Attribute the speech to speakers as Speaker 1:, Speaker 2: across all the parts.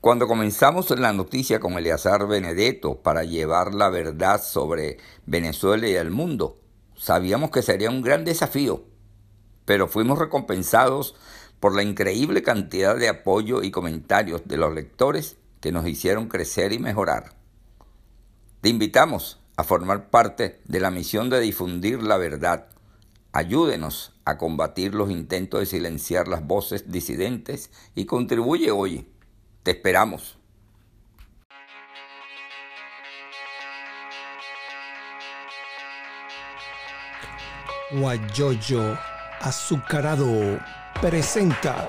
Speaker 1: Cuando comenzamos la noticia con Eleazar Benedetto para llevar la verdad sobre Venezuela y el mundo, sabíamos que sería un gran desafío, pero fuimos recompensados por la increíble cantidad de apoyo y comentarios de los lectores que nos hicieron crecer y mejorar. Te invitamos a formar parte de la misión de difundir la verdad. Ayúdenos a combatir los intentos de silenciar las voces disidentes y contribuye hoy te esperamos.
Speaker 2: Guayoyo Azucarado presenta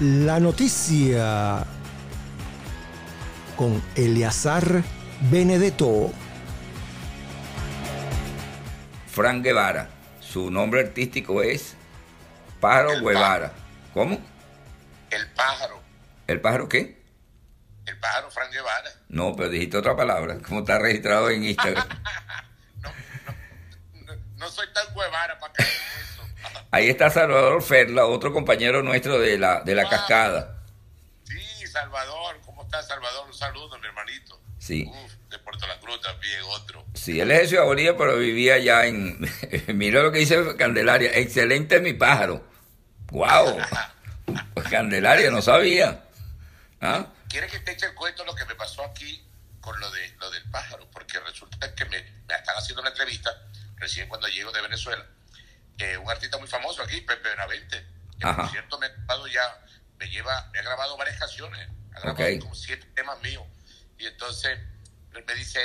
Speaker 2: la noticia con Eleazar Benedetto.
Speaker 1: Fran Guevara, su nombre artístico es Pájaro Guevara. ¿Cómo?
Speaker 3: El pájaro.
Speaker 1: ¿El pájaro qué?
Speaker 3: El pájaro Fran Guevara.
Speaker 1: No, pero dijiste otra palabra. ¿Cómo está registrado en Instagram?
Speaker 3: no, no, no, soy tan Guevara para caer eso.
Speaker 1: Ahí está Salvador Ferla, otro compañero nuestro de la, de la ah, cascada.
Speaker 3: Sí, Salvador. ¿Cómo estás, Salvador? Un saludo, mi hermanito.
Speaker 1: Sí.
Speaker 3: Uf, de Puerto La Cruz también, otro.
Speaker 1: Sí, él es de Ciudad Bolívar, pero vivía ya en... Mira lo que dice Candelaria. Excelente mi pájaro. ¡Wow! Candelaria, no sabía.
Speaker 3: ¿Ah? ¿Quieres que te eche el cuento lo que me pasó aquí con lo, de, lo del pájaro? Porque resulta que me, me están haciendo una entrevista, recién cuando llego de Venezuela, eh, un artista muy famoso aquí, Pepe Benavente, que por cierto me ha grabado ya, me lleva, me ha grabado varias canciones, ha grabado como siete temas míos. Y entonces me dice,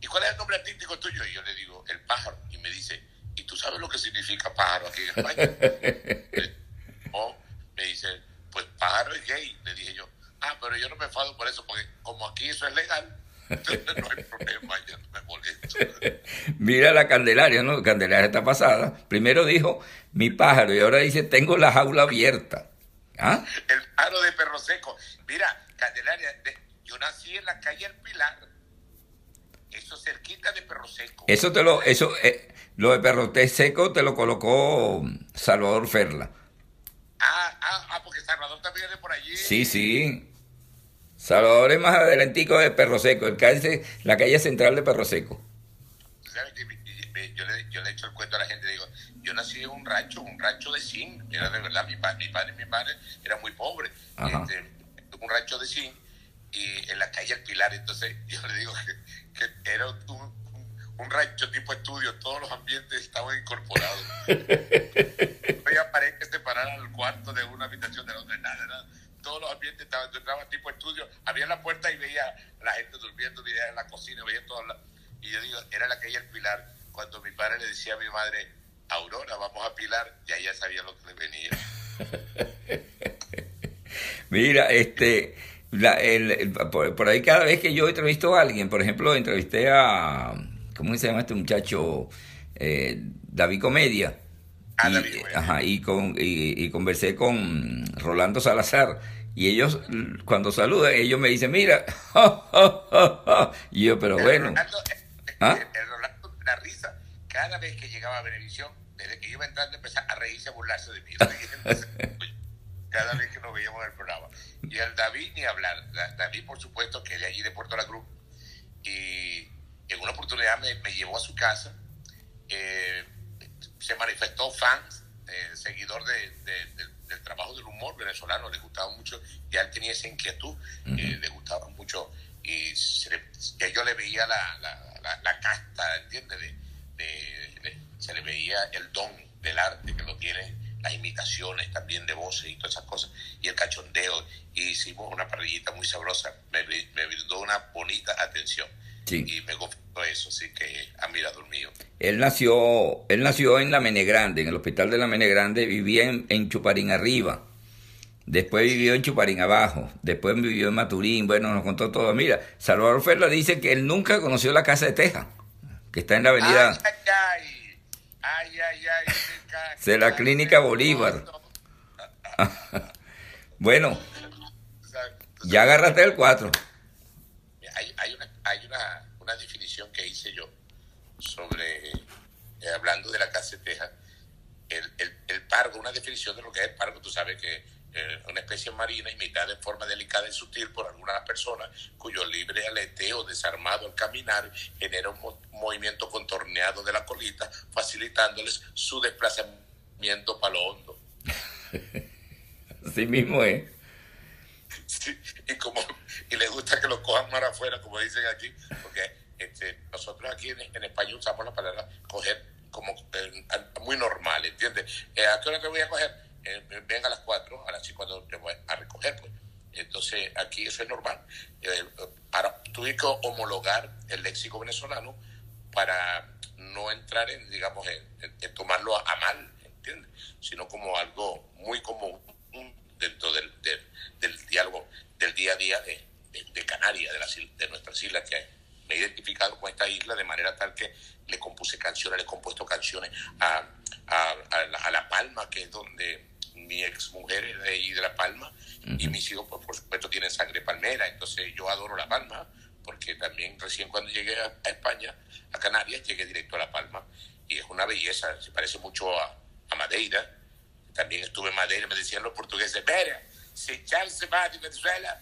Speaker 3: ¿y cuál es el nombre artístico tuyo? Y yo le digo, El Pájaro. Y me dice, ¿y tú sabes lo que significa pájaro aquí en España? o me dice, pues pájaro es gay. Le dije yo, ah, pero yo no me enfado por eso, porque como aquí eso es legal, no hay problema, ya no me molesto.
Speaker 1: Mira la Candelaria, ¿no? Candelaria está pasada. Primero dijo, mi pájaro, y ahora dice, tengo la jaula abierta. ¿Ah?
Speaker 3: El pájaro de perro seco. Mira, Candelaria, yo nací en la calle El Pilar. Eso cerquita de Perro Seco.
Speaker 1: Eso te lo, eso, eh, lo de Perro Seco te lo colocó Salvador Ferla.
Speaker 3: Ah, ah, ah, porque Salvador también es de por allí.
Speaker 1: Sí, sí. Salvador es más adelantico de Perro Seco, el calle, la calle central de Perro Seco.
Speaker 3: ¿Sabes que yo, le, yo le he hecho el cuento a la gente, digo, yo nací en un rancho, un rancho de zinc, era de verdad, mi, padre, mi padre y mi madre eran muy pobres, este, un rancho de zinc, y en la calle El Pilar, entonces yo le digo que, que era un, un rancho tipo estudio, todos los ambientes estaban incorporados. no había pared que separara el cuarto de una habitación de la otra, nada, nada. Todos los ambientes estaban, yo entraba tipo estudio, abría la puerta y veía a la gente durmiendo, veía en la cocina, veía todo. Y yo digo, era la calle El Pilar. Cuando mi padre le decía a mi madre, Aurora, vamos a Pilar, ya ella sabía lo que le venía.
Speaker 1: Mira, este, la, el, por, por, ahí cada vez que yo entrevisto a alguien, por ejemplo, entrevisté a ¿cómo se llama este muchacho? Eh, David Comedia.
Speaker 3: Ah,
Speaker 1: y,
Speaker 3: David
Speaker 1: Ajá, y, con, y, conversé con Rolando Salazar. Y ellos, cuando saludan, ellos me dicen, mira, y yo, pero bueno.
Speaker 3: Rolando, ¿Ah? el, Rolando, la risa, cada vez que llegaba a Benevisión, desde que iba entrando, empezaba a reírse, a burlarse de mí. cada vez que nos veíamos en el programa. Y el David ni hablar. David, por supuesto, que es de allí de Puerto La Cruz. Y en una oportunidad me, me llevó a su casa, eh, se manifestó fans, eh, seguidor de, del trabajo del humor venezolano, le gustaba mucho, ya él tenía esa inquietud, eh, le gustaba mucho, y se yo le veía la, la, la, casta, ¿entiendes? se le veía el don del arte que lo tiene, las imitaciones también de voces y todas esas cosas, y el cachondeo, y hicimos una parrillita muy sabrosa, me, me brindó una bonita atención. Y me gustó eso, así que admirador mío.
Speaker 1: Él nació, él nació en La Mene Grande, en el hospital de La Mene Grande, vivía en, Chuparín arriba. Después vivió en Chuparín abajo, después vivió en Maturín, bueno, nos contó todo. Mira, Salvador Ferla dice que él nunca conoció la casa de Teja, que está en la avenida...
Speaker 3: Ay, ay, ay,
Speaker 1: de la clínica Bolívar. bueno, ya agárrate el 4.
Speaker 3: Hay, una, hay una, una, definición que hice yo sobre, eh, hablando de la casa de Teja, el, el, el pargo, una definición de lo que es el pargo. Tú sabes que eh, una especie marina imitada en forma delicada y sutil por algunas personas cuyo libre aleteo desarmado al caminar genera un movimiento contorneado de la colita, facilitándoles su desplazamiento para lo hondo.
Speaker 1: Así mismo es.
Speaker 3: y como y les gusta que lo cojan más afuera, como dicen aquí, porque este, nosotros aquí en, España usamos la palabra coger como eh, muy normal, ¿entiendes? Eh, ¿A qué hora te voy a coger? Eh, ven a las 4, a las 5 cuando te voy a recoger, pues. Entonces, aquí eso es normal. para, tuve que homologar el léxico venezolano para no entrar en, digamos, en, tomarlo a, mal, ¿entiendes? Sino como algo muy común dentro del, del, diálogo del día a día de, de, Canarias, de, las, de nuestras islas, que me he identificado con esta isla de manera tal que le compuse canciones, le he compuesto canciones a, a, la, Palma, que es donde mi ex mujer es de ahí de La Palma, y mis hijos, pues, por supuesto, tienen sangre palmera, entonces yo adoro La Palma, porque también recién cuando llegué a, España, a Canarias, llegué directo a La Palma, y es una belleza, se parece mucho a, Madeira, también estuve en Madeira, me decían los portugueses, mira, si Charles se va de Venezuela,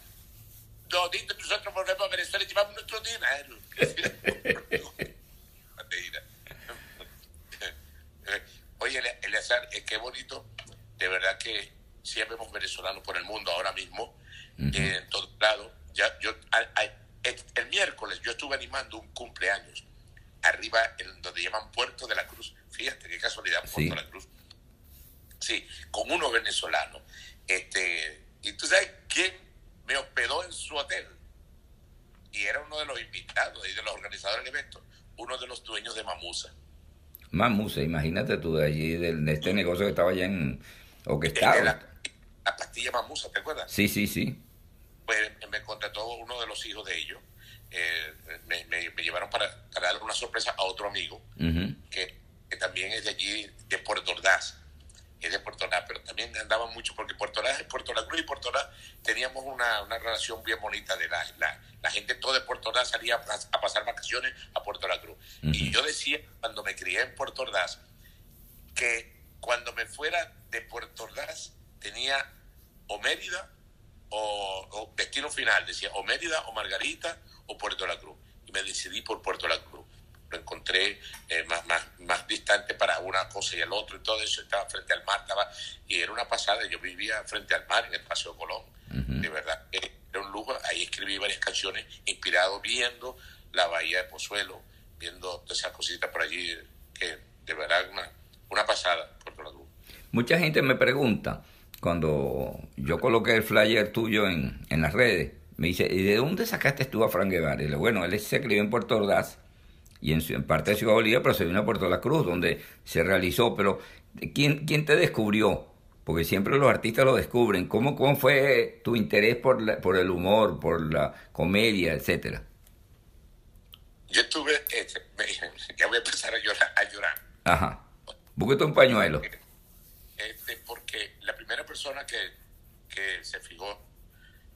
Speaker 3: todito nosotros volvemos a Venezuela y llevamos nuestro dinero. Oye, Eleazar, qué bonito, de verdad que si vemos venezolanos por el mundo ahora mismo, en todo lado. Ya, yo, el, miércoles yo estuve animando un cumpleaños arriba en donde llaman Puerto de la Cruz. Fíjate qué casualidad, Puerto de la Cruz. Sí, con unos venezolanos. Este, y tú sabes quién me hospedó en su hotel. Y era uno de los invitados y de los organizadores del evento, uno de los dueños de Mamusa.
Speaker 1: Mamusa, imagínate tú de allí, de, este negocio que estaba allá en. O que estaba.
Speaker 3: La, pastilla Mamusa, ¿te acuerdas?
Speaker 1: Sí, sí, sí.
Speaker 3: Pues me contrató uno de los hijos de ellos. Eh, me, llevaron para, darle una sorpresa a otro amigo que, que, también es de allí, de Puerto Ordaz es de Puerto La, pero también andaba mucho porque Puerto La, Puerto La Cruz y Puerto La teníamos una, una relación bien bonita de la, la, la gente toda de Puerto Ordaz salía a, pasar vacaciones a Puerto La Cruz. Y yo decía cuando me crié en Puerto Ordaz que cuando me fuera de Puerto Ordaz tenía o Mérida o, destino final, decía o Mérida o Margarita o Puerto La Cruz. Y me decidí por Puerto La Cruz. Lo encontré eh, más, más, más distante para una cosa y el otro y todo eso. Estaba frente al mar estaba y era una pasada. Yo vivía frente al mar en el Paseo Colón. De verdad era un lujo. Ahí escribí varias canciones inspirado viendo la bahía de Pozuelo viendo esas cositas por allí que de verdad una, una pasada Puerto La Cruz
Speaker 1: mucha gente me pregunta cuando yo coloqué el flyer tuyo en, en las redes me dice, ¿y de dónde sacaste tú a Frank Guevara? Y le digo, bueno, él se escribió en Puerto Ordaz y en, en parte de Ciudad Bolívar, pero se vino a Puerto La Cruz, donde se realizó. Pero, ¿quién, quién te descubrió? Porque siempre los artistas lo descubren. ¿Cómo, cómo fue tu interés por, por el humor, por la comedia, etcétera?
Speaker 3: Yo estuve, este, ya voy a empezar a llorar. A llorar.
Speaker 1: Ajá. Búsquete un pañuelo.
Speaker 3: Este, porque la primera persona que, que se fijó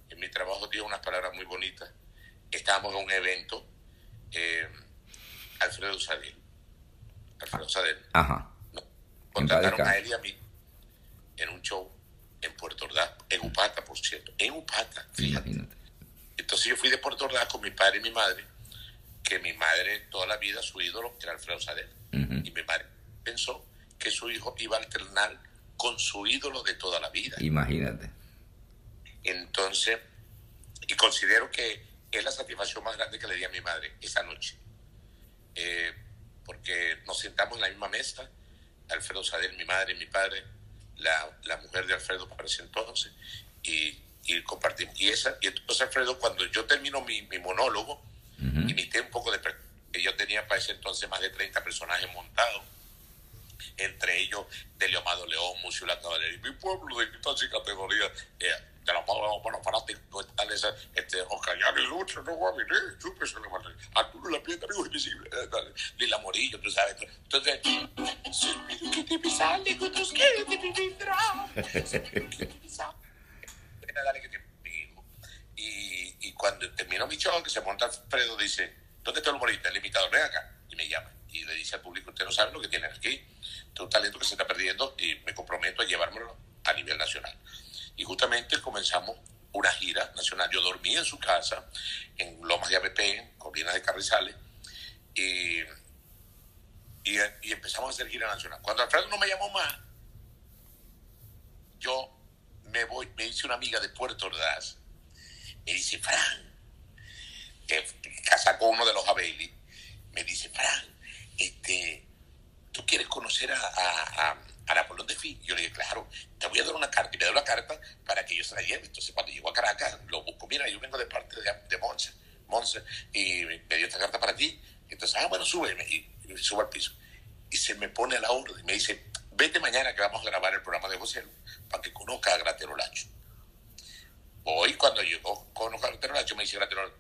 Speaker 3: en mi trabajo dio unas palabras muy bonitas. Estábamos en un evento. Eh, Alfredo Sadel. Alfredo Sadel.
Speaker 1: Ajá.
Speaker 3: Contrataron a él y a mí en un show en Puerto Ordaz, en Upata, por cierto. En Upata, fíjate. Entonces yo fui de Puerto Ordaz con mi padre y mi madre, que mi madre toda la vida, su ídolo era Alfredo Sadel. Y mi madre pensó que su hijo iba a alternar con su ídolo de toda la vida.
Speaker 1: Imagínate.
Speaker 3: Entonces, y considero que es la satisfacción más grande que le di a mi madre esa noche. Eh, porque nos sentamos en la misma mesa, Alfredo Sadel, mi madre, mi padre, la, la mujer de Alfredo para ese entonces, y, y, compartimos. Y, esa, y entonces Alfredo, cuando yo termino mi, mi monólogo, imité un poco de... que yo tenía para ese entonces más de 30 personajes montados, entre ellos Delio Amado León, Mucio La Caballería, mi pueblo de estas categorías. Eh, de los bueno, fanáticos tal esa, este, Oscar ni lucha, no va a venir, supe se le va a Arturo la piedra, amigo invisible, eh, Lila Morillo, tú sabes. Entonces, que te sale con tus que te vivirá. Dale que te y, y cuando terminó mi show, que se monta Alfredo, dice, ¿dónde está el humorista? El invitado, ven acá. Y me llama. Y le dice al público, usted no sabe lo que tienen aquí. Es un talento que se está perdiendo y me comprometo a llevármelo a nivel nacional. Y justamente comenzamos una gira nacional. Yo dormí en su casa, en Lomas de ABP, Colinas de Carrizales, y, y, empezamos a hacer gira nacional. Cuando Alfredo no me llamó más, yo me voy, me dice una amiga de Puerto Ordaz, me dice, Fran, que casa con uno de los Abeli, me dice, Fran, este, ¿tú quieres conocer a, a, a, a Napoleón de Fi? Yo le dije, claro, te voy a dar una carta, y me da una carta para que yo se la lleve. Entonces, cuando llego a Caracas, lo busco, mira, yo vengo de parte de, de Monse, Monse, y me dio esta carta para ti. Entonces, ah, bueno, súbeme, y, y subo al piso. Y se me pone a la orden, y me dice, vete mañana que vamos a grabar el programa de José para que conozca a Gratero Lacho. Hoy, cuando llegó, conozco a Gratero Lacho, me dice Gratero,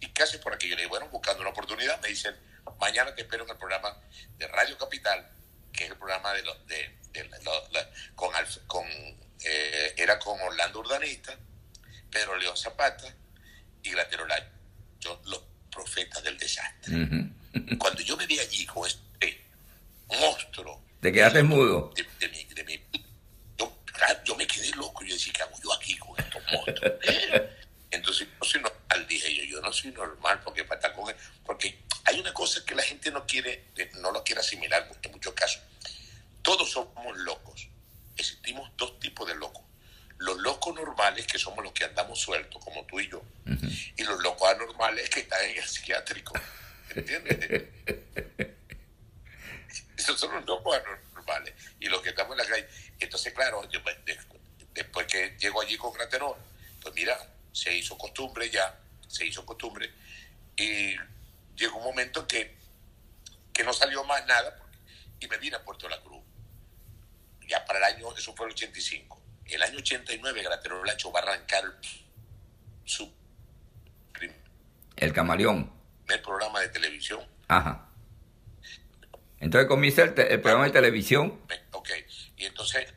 Speaker 3: ¿y qué haces por aquí? Yo le digo, bueno, buscando una oportunidad, me dicen, mañana te espero en el programa de Radio Capital, que es el programa de los de, de, de, con, con eh, era con Orlando Urdanista, Pedro León Zapata y Gratero Lacho, los profetas del desastre. Uh -huh. Cuando yo me vi allí con este monstruo,
Speaker 1: te quedaste mudo.
Speaker 3: De, de, mi, de mi, yo, yo, me quedé loco. Yo decía, ¿qué hago yo aquí con estos monstruos? Entonces, no soy normal, dije yo. Yo no soy normal porque para estar con él. Porque hay una cosa que la no quiere, no lo quiere asimilar muchos casos. Todos somos locos. Existimos dos tipos de locos. Los locos normales, que somos los que andamos sueltos, como tú y yo. Uh -huh. Y los locos anormales que están en el psiquiátrico. ¿Entiendes? esos son los locos anormales y los que estamos en la calle. Entonces, claro, yo, después que llego allí con Graterol, pues mira, se hizo costumbre ya, se hizo costumbre y llegó un momento que, que no salió más nada y me vine a Puerto La Cruz. Ya para el año, eso fue el 85. El año 89 Graterol Lacho va a arrancar su
Speaker 1: el
Speaker 3: programa de televisión.
Speaker 1: Ajá. Entonces comienza el, el programa de televisión.
Speaker 3: Ok, y entonces,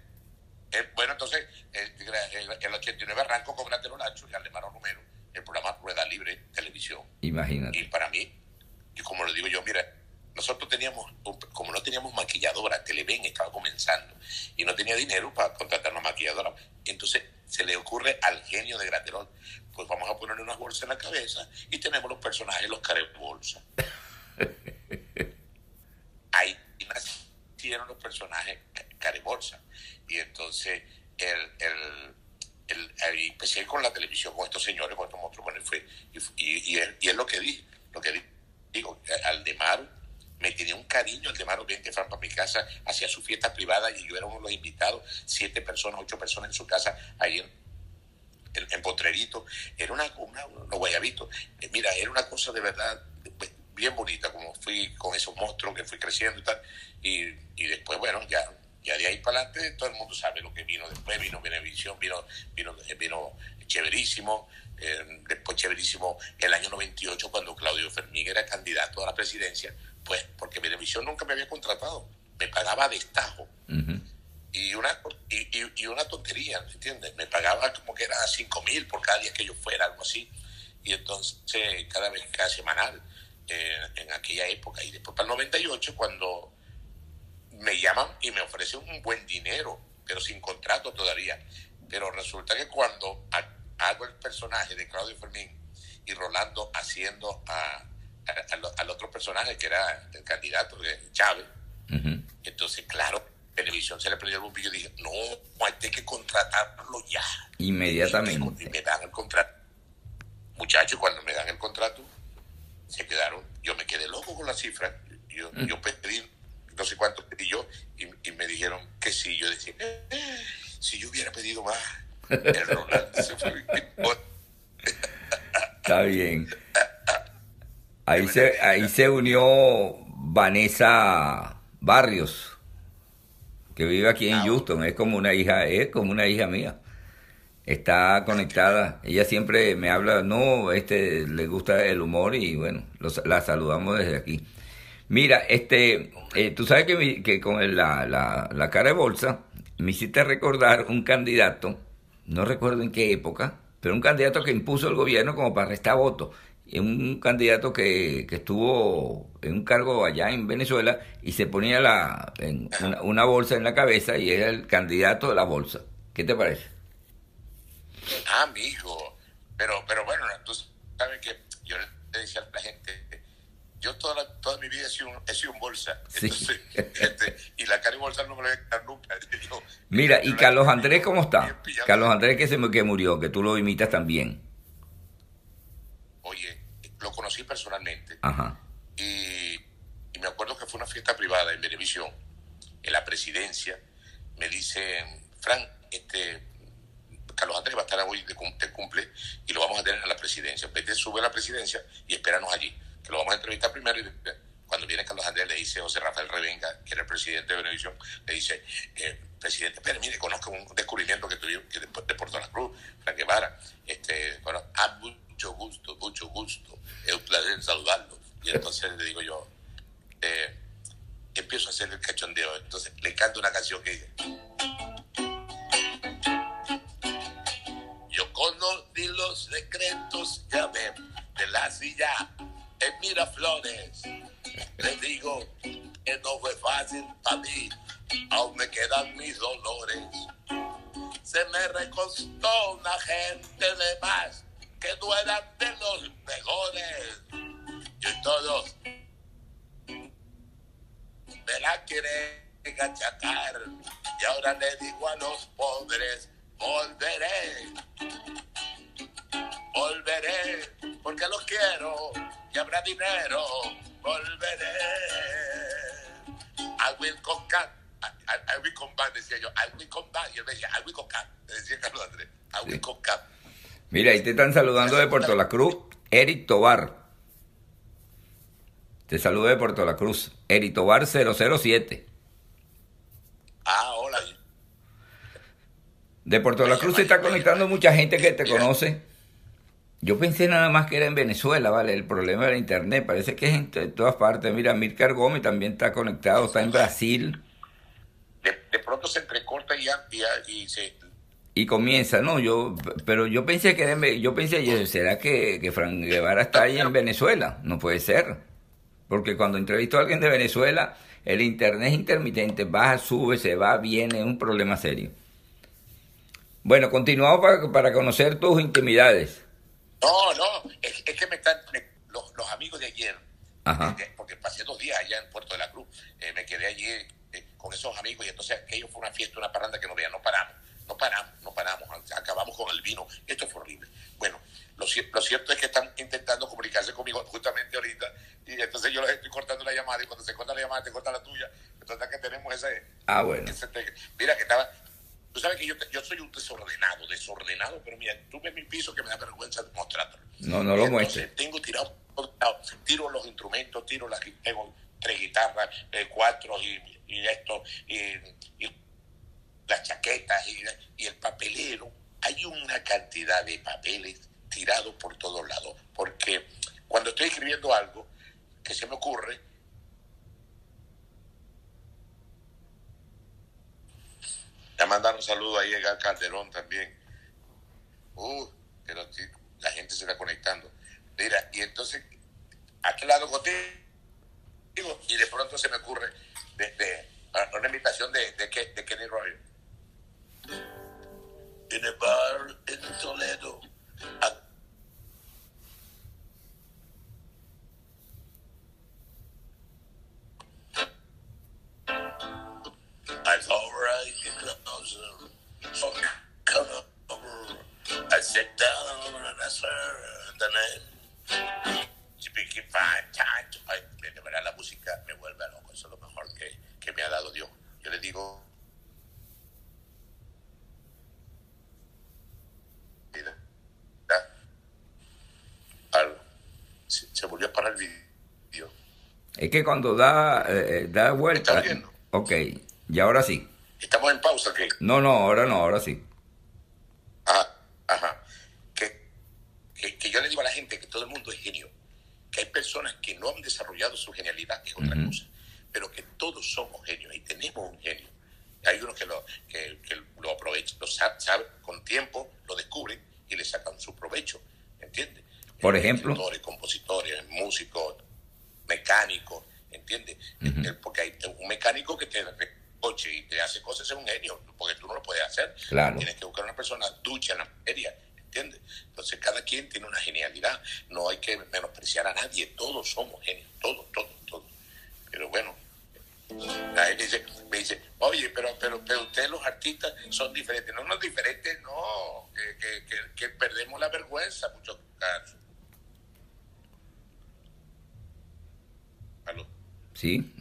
Speaker 3: eh, bueno, entonces, el, el, el, 89 arranco con Gratero Nacho y Alemano Romero, el programa Rueda Libre Televisión.
Speaker 1: Imagínate.
Speaker 3: Y para mí, y como lo digo yo, mira, nosotros teníamos, como no teníamos maquilladora, Televen estaba comenzando y no tenía dinero para contratar una maquilladora, entonces se le ocurre al genio de Graterol, en la cabeza y tenemos los personajes, los cares bolsa. ahí nacieron los personajes carebolsa. Y entonces el, el, el, el, empecé con la televisión con estos señores, con estos monstruos, bueno, y, fue, y, y, y, es, y, es, lo que dije, lo que digo, Aldemaro me tenía un cariño, Aldemaro bien que fue para mi casa, hacía su fiesta privada y yo era uno de los invitados, siete personas, ocho personas en su casa, ahí en, en, en Potrerito, era una, una, unos guayabitos, mira, era una cosa de verdad bien bonita, como fui con esos monstruos que fui creciendo y tal. Y, y después, bueno, ya, ya de ahí para adelante todo el mundo sabe lo que vino después. Vino Venevisión, vino, vino, vino Chéverísimo. Eh, después Chéverísimo el año 98, cuando Claudio Fermín era candidato a la presidencia, pues porque Venevisión nunca me había contratado. Me pagaba a destajo. Uh -huh. Y una, y, y, y, una tontería, ¿entiendes? Me pagaba como que era 5 mil por cada día que yo fuera, algo así. Y entonces, cada vez, cada semanal en, en, aquella época. Y después para el 98, cuando me llaman y me ofrecen un buen dinero, pero sin contrato todavía. Pero resulta que cuando hago el personaje de Claudio Fermín y Rolando haciendo a, a, a, al otro personaje que era el candidato de Chávez, uh -huh. entonces, claro, televisión se le prendió el bombillo y dije, no, hay que contratarlo ya.
Speaker 1: Inmediatamente.
Speaker 3: Y me dan el contrato. Muchachos, cuando me dan el contrato, se quedaron, yo me quedé loco con la cifra, yo, mm. yo pedí no sé cuánto pedí yo y, y, me dijeron que sí, yo decía, eh, si yo hubiera pedido más, el Ronaldo se fue.
Speaker 1: Está bien. Ahí se, ahí se unió Vanessa Barrios, que vive aquí en Houston, es como una hija, es como una hija mía está conectada. Ella siempre me habla, no, este, le gusta el humor y bueno, los, la saludamos desde aquí. Mira, este, eh, tú sabes que, mi, que con el, la, la, la, cara de bolsa me hiciste recordar un candidato, no recuerdo en qué época, pero un candidato que impuso el gobierno como para restar votos. Un candidato que, que, estuvo en un cargo allá en Venezuela y se ponía la, en una, una, bolsa en la cabeza y era el candidato de la bolsa. ¿Qué te parece?
Speaker 3: Ah, amigo. Pero, pero bueno, tú sabes que yo le decía a la gente, yo toda, toda mi vida he sido, un, he sido un bolsa. Entonces, este, y la cara y bolsa no me la voy a quitar nunca. Yo,
Speaker 1: Mira, ¿y Carlos Andrés cómo está? Carlos Andrés que, se, que murió, que tú lo imitas también.
Speaker 3: Oye, lo conocí personalmente.
Speaker 1: Ajá.
Speaker 3: Y, y, me acuerdo que fue una fiesta privada en televisión, en la presidencia. Me dicen, Frank, este, Carlos Andrés va a estar hoy de, de cumple y lo vamos a tener en la presidencia. Vete, sube a la presidencia y espéranos allí, que lo vamos a entrevistar primero y cuando viene Carlos Andrés le dice José Rafael Revenga, que era el presidente de Benevisión, le dice, eh, presidente, pero mire, conozco un descubrimiento que que de, de Puerto La Cruz, Frank Guevara, este, bueno, mucho gusto, mucho gusto, es un placer saludarlo. Y entonces le digo yo, eh, empiezo a hacer el cachondeo, entonces le canto una canción que dice... Yo conocí los secretos, ya ven, de la silla en Miraflores. Les digo que no fue fácil para mí, aún me quedan mis dolores. Se me recostó una gente de más que no eran de los mejores. Y todos me la quieren achacar. Y ahora le digo a los pobres, volveré, volveré, porque los quiero y habrá dinero, volveré. I will back, I, I, I will come back, decía yo, I will come back, y él me decía, I will come back, decía Carlos Andrés, I will come back.
Speaker 1: Mira, ahí te están saludando de Puerto La Cruz, Eric Tobar. Te saludo de Puerto La Cruz, Eric Tobar 007.
Speaker 3: Ah, hola.
Speaker 1: De Puerto La Cruz se está conectando mucha gente que te conoce. Yo pensé nada más que era en Venezuela, ¿vale? El problema era internet, parece que es en todas partes. Mira, Mircar Gómez también está conectado, está en Brasil.
Speaker 3: De, de pronto se entrecorta y, ya, y, ya, y se...
Speaker 1: Y comienza, no, yo, pero yo pensé que, yo pensé, ¿será que, que Frank Guevara está ahí en Venezuela? No puede ser. Porque cuando entrevisto a alguien de Venezuela, el internet es intermitente, baja, sube, se va, viene, es un problema serio. Bueno, continuamos para, para conocer tus intimidades.
Speaker 3: No, no, es, es que me están los, los, amigos de ayer,
Speaker 1: Ajá.
Speaker 3: eh, porque pasé dos días allá en Puerto de la Cruz, eh, me quedé allí eh, con esos amigos y entonces aquello fue una fiesta, una parranda que no veía, no paramos, no paramos, no paramos, acabamos con el vino, esto fue horrible. Bueno, lo, lo cierto es que están intentando comunicarse conmigo justamente ahorita y entonces yo les estoy cortando la llamada y cuando se corta la llamada te corta la tuya, entonces que tenemos ese...
Speaker 1: Ah, bueno.
Speaker 3: Ese, mira que estaba... Tú sabes que yo, yo soy un desordenado, desordenado, pero mira, tú ves mi piso que me da vergüenza mostrártelo.
Speaker 1: No, no lo muestres.
Speaker 3: Tengo tirado, tiro los instrumentos, tiro las, tengo tres guitarras, eh, cuatro y, y esto, y, y, las chaquetas y, y el papelero. Hay una cantidad de papeles tirados por todos lados, porque cuando estoy escribiendo algo que se me ocurre, Ya mandaron un saludo ahí a Calderón también. Uh, pero la gente se está conectando. Mira, y entonces, aquí lado contigo, y de pronto se me ocurre de, una invitación de, de, de Kenny Rogers. En el bar en Toledo. A, Es que
Speaker 1: cuando da, eh, da vuelta.
Speaker 3: ¿Estás viendo?
Speaker 1: Ok, y ahora sí.
Speaker 3: ¿Estamos en pausa? ¿qué?
Speaker 1: No, no, ahora no, ahora sí.
Speaker 3: Ajá, ajá. Que, que, que, yo le digo a la gente que todo el mundo es genio. Que hay personas que no han desarrollado su genialidad, que es otra uh -huh. cosa. Pero que todos somos genios y tenemos un genio. Hay unos que lo, que, que lo aprovechan, lo saben, sabe, con tiempo lo descubren y le sacan su provecho. ¿Entiendes?
Speaker 1: Por ejemplo.
Speaker 3: Escritores, ser un genio, porque tú no lo puedes hacer.
Speaker 1: Claro.
Speaker 3: Tienes que buscar una persona ducha en la materia, ¿entiendes? Entonces cada quien tiene una genialidad, no hay que menospreciar a nadie, todos somos genios, todos, todos, todos. Pero bueno, la gente dice, me dice, oye, pero, pero, pero ustedes los artistas son diferentes. No, no diferentes, no, que, que, que, que perdemos la vergüenza en muchos casos. ¿Aló?
Speaker 1: Sí.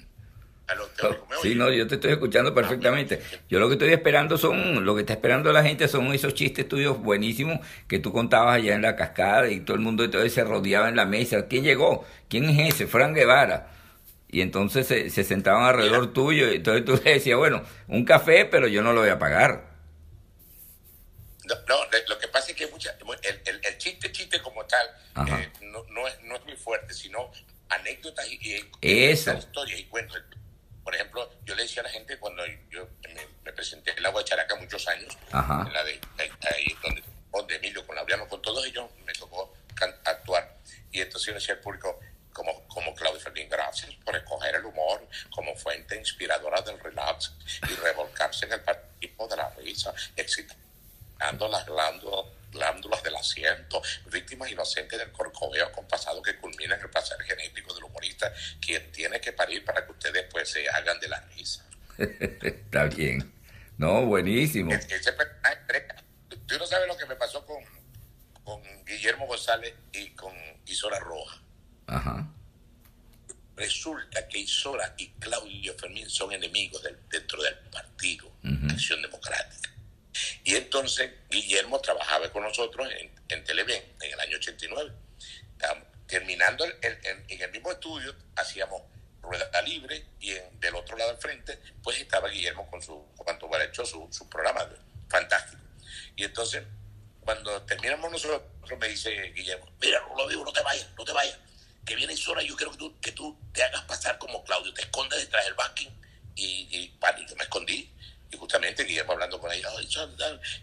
Speaker 3: ¿Me
Speaker 1: Sí, no, yo te estoy escuchando perfectamente. Yo lo que estoy esperando son, lo que está esperando la gente son esos chistes tuyos buenísimos que tú contabas allá en la cascada y todo el mundo entonces se rodeaba en la mesa. ¿Quién llegó? ¿Quién es ese? Fran Guevara. Y entonces se, se sentaban alrededor tuyo y entonces tú le decías, bueno, un café, pero yo no lo voy a pagar.
Speaker 3: No, lo que pasa es que mucha, el, el, el chiste, chiste como tal, eh, no, no, es, no es muy fuerte, sino anécdotas y, y-
Speaker 1: Eso.
Speaker 3: y historias y cuentos. Por ejemplo, yo le decía a la gente cuando yo me, me presenté en el agua de Characa muchos años,
Speaker 1: Ajá.
Speaker 3: en la de, ahí donde, donde Emilio, con Laureano, con todos ellos me tocó actuar. Y entonces yo le decía al público, como, como Claudio Fermín, gracias por escoger el humor como fuente inspiradora del relax y revolcarse en el partido de la risa, excitando las glándulas, glándulas del asiento, víctimas inocentes del corcoveo compasado que culmina en el placer genético del humorista, quien tiene que parir para que ustedes pues se hagan de la risa.
Speaker 1: Está bien. No, buenísimo.
Speaker 3: Es- ese tú no sabes lo que me pasó con, con Guillermo González y con Isora Roja.
Speaker 1: Ajá.
Speaker 3: Resulta que Isora y Claudio Fermín son enemigos del- dentro del partido
Speaker 1: Ujú.
Speaker 3: Acción Democrática. Y entonces Guillermo trabajaba con nosotros en, en Televen en el año 89. Estábamos terminando en, el mismo estudio, hacíamos rueda libre y en, del otro lado al frente, pues estaba Guillermo con su, cuando hubiera hecho su, su programa, fantástico. Y entonces, cuando terminamos nosotros, me dice Guillermo, mira, lo digo, no te vayas, no te vayas, que viene Isora, yo quiero que tú, que tú te hagas pasar como Claudio, te escondes detrás del backing y, y, yo me escondí. Y justamente Guillermo hablando con ella,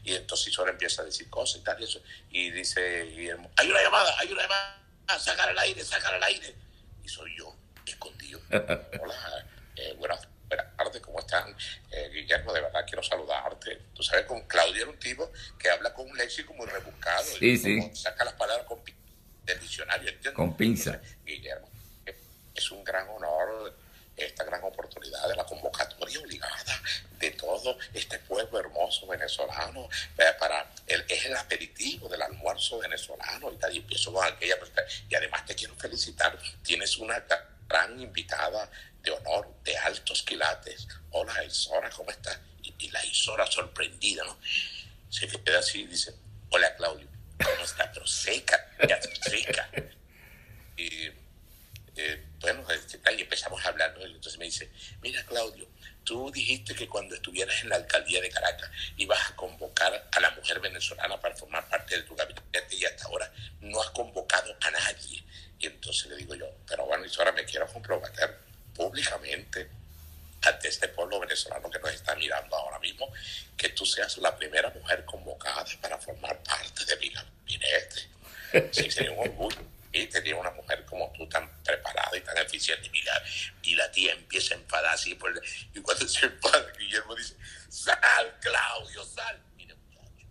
Speaker 3: y entonces Isora empieza a decir cosas y tal, y eso. Y dice Guillermo, hay una llamada, hay una llamada, sácala al aire, sácala al aire. Y soy yo, escondido. Hola, eh, buenas, tardes, ¿cómo están? Eh, Guillermo, de verdad quiero saludarte. Tú sabes, con Claudio era un tipo que habla con un léxico muy rebuscado.
Speaker 1: Sí,
Speaker 3: y
Speaker 1: sí.
Speaker 3: como Saca las palabras con del diccionario, ¿entiendes?
Speaker 1: Con pinza.
Speaker 3: Entonces, Guillermo, es un gran honor esta gran oportunidad de la convocatoria obligada de todo este pueblo hermoso venezolano para el, es el aperitivo del almuerzo venezolano y tal y empiezo con aquella y además te quiero felicitar tienes una gran invitada de honor de altos quilates hola Isora ¿cómo estás? y, y la Isora sorprendida ¿no? se queda así y dice hola Claudio ¿cómo estás? pero seca ya seca y dice, mira Claudio, tú dijiste que cuando estuvieras en la alcaldía de Caracas ibas a convocar a la mujer venezolana para formar parte de tu gabinete y hasta ahora no has convocado a nadie. Y entonces le digo yo, pero bueno, y ahora me quiero comprometer públicamente ante este pueblo venezolano que nos está mirando ahora mismo, que tú seas la primera mujer convocada para formar parte de mi gabinete. Sí, sería un orgullo. Y tenía una mujer como tú tan preparada y tan eficiente. Y, la, y la tía empieza a enfadar así. Por el- y cuando se enfada, Guillermo dice, sal, Claudio, sal. Mira, muchacho.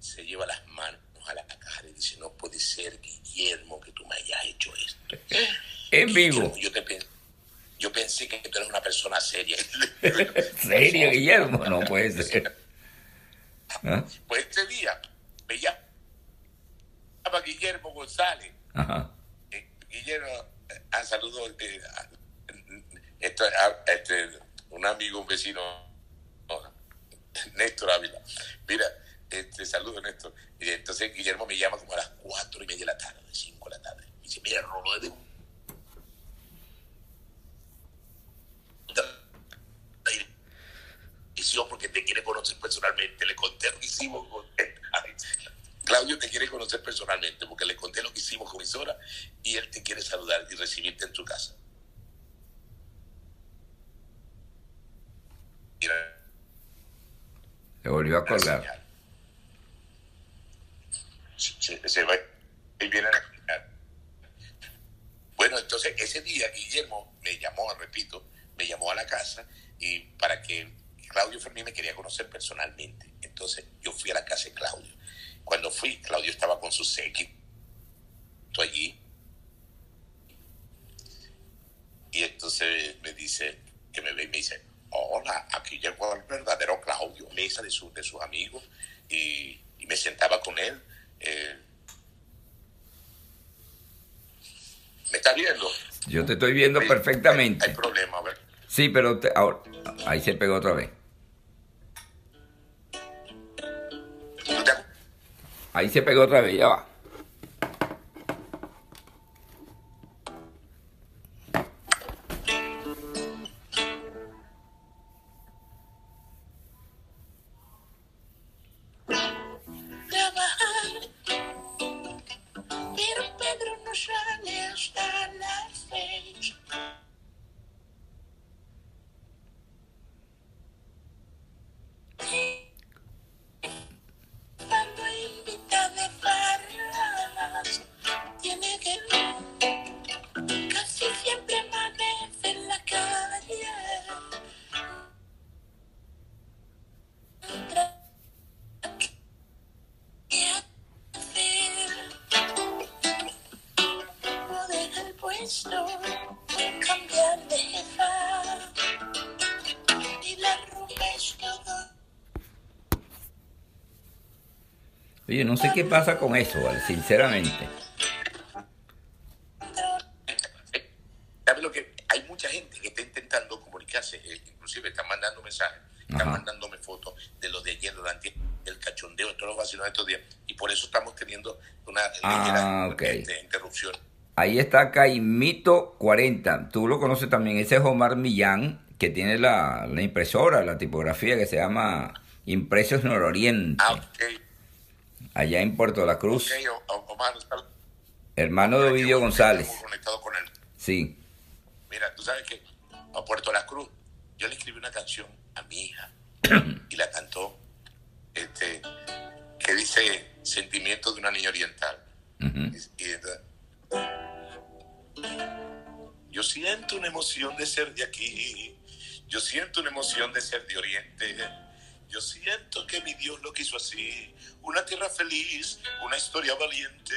Speaker 3: Se lleva las manos a la cara y dice, no puede ser, Guillermo, que tú me hayas hecho esto.
Speaker 1: En vivo.
Speaker 3: Yo, te pen- yo pensé que tú eres una persona seria.
Speaker 1: ¿Serio, Guillermo? No puede ser. ¿Ah?
Speaker 3: Pues ese día me llama Guillermo González.
Speaker 1: Ajá.
Speaker 3: Eh, Guillermo, eh, ah, saludo eh, a- este, un amigo, un vecino, no, Néstor Ávila. Mira, este, saludo Néstor. Y entonces Guillermo me llama como a las cuatro y media de la tarde, cinco de la tarde. Y dice, mira, Rolo, de dirección porque te quiere conocer personalmente. Le conté lo que hicimos Claudio te quiere conocer personalmente porque le conté lo que hicimos con Isora y él te quiere saludar y recibirte en tu casa. Mira,
Speaker 1: Se volvió a
Speaker 3: la
Speaker 1: colgar.
Speaker 3: Se, se- se va y viene la señal. Bueno, entonces ese día Guillermo me llamó, repito, me llamó que Claudio Fermín me quería conocer personalmente. Entonces yo fui a la casa de Claudio. Cuando fui, Claudio estaba con su séquito allí. Y entonces me dice, que me ve y me dice, hola, aquí llegó el verdadero Claudio, mesa de, su, de sus amigos, y, y me sentaba con él. Eh, ¿Me estás viendo?
Speaker 1: Yo te estoy viendo perfectamente.
Speaker 3: Hay, hay problema, a ver.
Speaker 1: Sí, pero te- ahora, ahí se pegó otra vez. Ahí se pegó otra vez, ya va. Oye, no sé qué pasa con eso, ¿vale? sinceramente.
Speaker 3: ¿Sabes lo que? Hay mucha gente que está intentando comunicarse, eh, inclusive están mandando mensajes, están mandándome fotos de lo de ayer, durante el cachondeo, de todos los vacilos de estos días, y por eso estamos teniendo una
Speaker 1: Ah,
Speaker 3: ligera,
Speaker 1: ok.
Speaker 3: este, interrupción.
Speaker 1: Ahí está Caimito 40. Tú lo conoces también. Ese es Omar Millán, que tiene la, la impresora, la tipografía que se llama Impresos Nororiente,
Speaker 3: Ah,
Speaker 1: allá en Puerto La Cruz.
Speaker 3: Omar,
Speaker 1: Hermano de Ovidio González.
Speaker 3: Con él.
Speaker 1: Sí.
Speaker 3: Mira, tú sabes que a Puerto La Cruz, yo le escribí una canción a mi hija y la cantó, este, que dice Sentimientos de una niña oriental.
Speaker 1: Ujú.
Speaker 3: Y, y entonces, yo siento una emoción de ser de aquí, yo siento una emoción de ser de Oriente, yo siento que mi Dios lo quiso así, una tierra feliz, una historia valiente.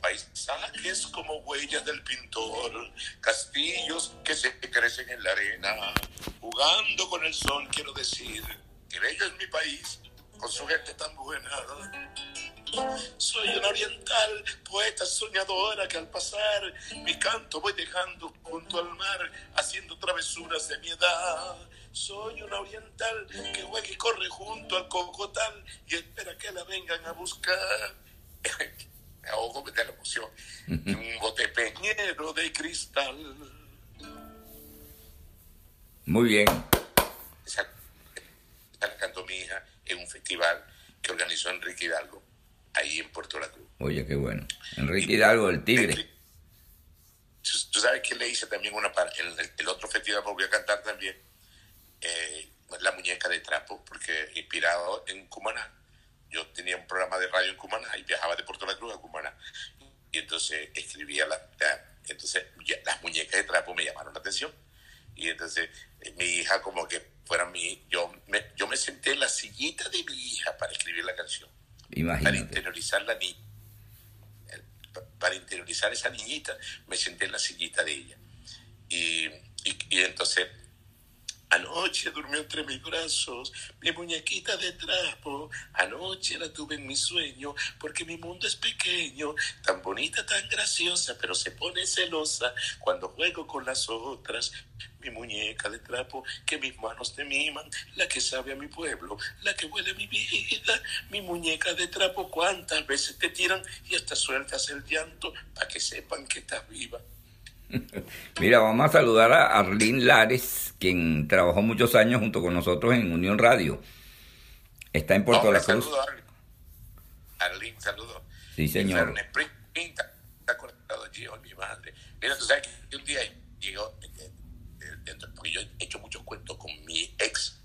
Speaker 3: Paisajes como huellas del pintor, castillos que se crecen en la arena, jugando con el sol, quiero decir, que bello es mi país, con su gente tan buena. Soy una oriental, poeta soñadora que al pasar mi canto voy dejando junto al mar, haciendo travesuras de mi edad. Soy una oriental que juega y corre junto al cocotal y espera que la vengan a buscar. Me ahogo de la emoción. Un bote peñero de cristal.
Speaker 1: Muy bien.
Speaker 3: Esa, esa la cantó mi hija en un festival que organizó Enrique Hidalgo, ahí en Puerto La Cruz.
Speaker 1: Oye, qué bueno. Enrique Hidalgo, el tigre.
Speaker 3: Tú, tú sabes que le hice también una parte, el, el otro festival volví a cantar también, eh, La Muñeca de Trapo, porque inspirado en Cumaná, yo tenía un programa de radio en Cumaná y viajaba de Puerto La Cruz a Cumaná. Y entonces escribía la, la- entonces ya, las muñecas de trapo me llamaron la atención. Y entonces eh, mi hija como que fuera mi, yo me, yo me senté en la sillita de mi hija para escribir la canción para
Speaker 1: Imagínate.
Speaker 3: interiorizar la niña. Para interiorizar esa niñita, me senté en la sillita de ella. Y, y, y entonces, anoche durmió entre mis brazos mi muñequita de trapo. Anoche la tuve en mi sueño, porque mi mundo es pequeño, tan bonita, tan graciosa, pero se pone celosa cuando juego con las otras. Mi muñeca de trapo, que mis manos te miman, la que sabe a mi pueblo, la que huele a mi vida, mi muñeca de trapo, cuántas veces te tiran y hasta sueltas el llanto para que sepan que estás viva.
Speaker 1: Mira, vamos a saludar a Arlene Lares, quien trabajó muchos años junto con nosotros en Unión Radio. Está en Puerto
Speaker 3: Hombre,
Speaker 1: La Cruz.
Speaker 3: saludo, Arlene. Arlene, saludo.
Speaker 1: Sí, señor.
Speaker 3: Está conectado allí, mi madre. Mira, tú sabes que un día llegó, eh, eh, dentro- porque yo he hecho muchos cuentos con mi ex.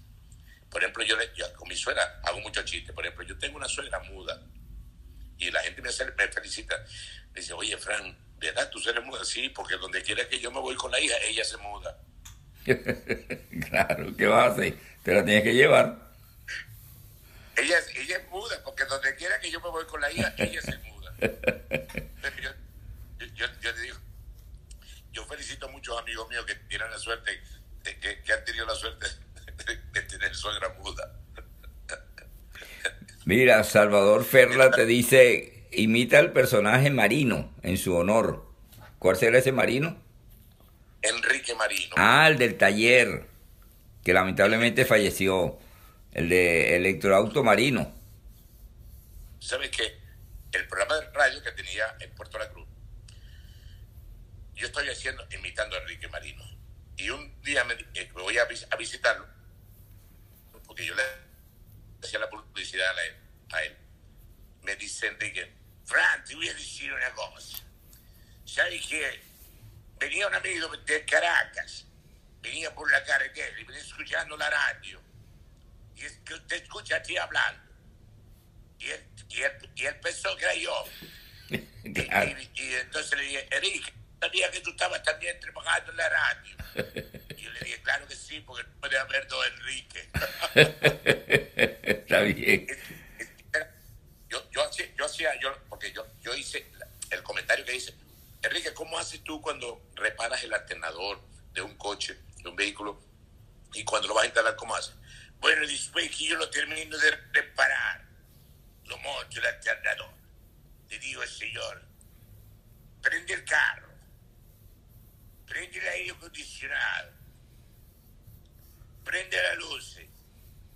Speaker 3: Por ejemplo, yo, yo con mi suegra hago muchos chistes. Por ejemplo, yo tengo una suegra muda y la gente me, hace- me felicita. Me dice, oye, Fran, ¿verdad? ¿Tú eres muda? Sí, porque donde quiera que yo me voy con la hija, ella se muda.
Speaker 1: claro, ¿qué vas a hacer? Te la tienes que llevar.
Speaker 3: Ella, es- ella es muda, porque donde quiera que yo me voy con la hija, ella se muda. Yo, yo, yo te digo, yo felicito a muchos amigos míos que tienen la suerte, de- que, que han tenido la suerte de, de tener suegra muda.
Speaker 1: Mira, Salvador Ferla te dice, imita al personaje Marino en su honor. ¿Cuál será ese Marino?
Speaker 3: Enrique Marino.
Speaker 1: Ah, el del taller, que lamentablemente falleció. El de Electroauto Marino.
Speaker 3: ¿Sabes qué? El programa de radio que tenía en Puerto La Cruz, yo estoy haciendo, imitando a Enrique Marino. Y un día me, eh, me voy a, vis- a visitarlo, porque yo le hacía la publicidad a él, a él. Me dice Enrique, Fran, te voy a decir una cosa. ¿Sabes qué? Venía un amigo de Caracas, venía por la carretera y venía escuchando la radio. Y es que te escucha a ti hablando. Y él, y él, y él pensó que era yo. Y,
Speaker 1: Claro.
Speaker 3: y- y entonces le dije, Enrique, sabía que tú estabas también trabajando en la radio. Y yo le dije, claro que sí, porque no puede haber dos Enrique.
Speaker 1: Está bien.
Speaker 3: yo, yo hacía, yo hacía, yo, porque yo, yo hice la- el comentario que dice, Enrique, ¿cómo haces tú cuando reparas el alternador de un coche, de un vehículo, y cuando lo vas a instalar, cómo haces? Bueno, después que yo lo termino de reparar, lo monto el alternador. Le digo al señor, prende el carro, prende el aire acondicionado, prende las luces,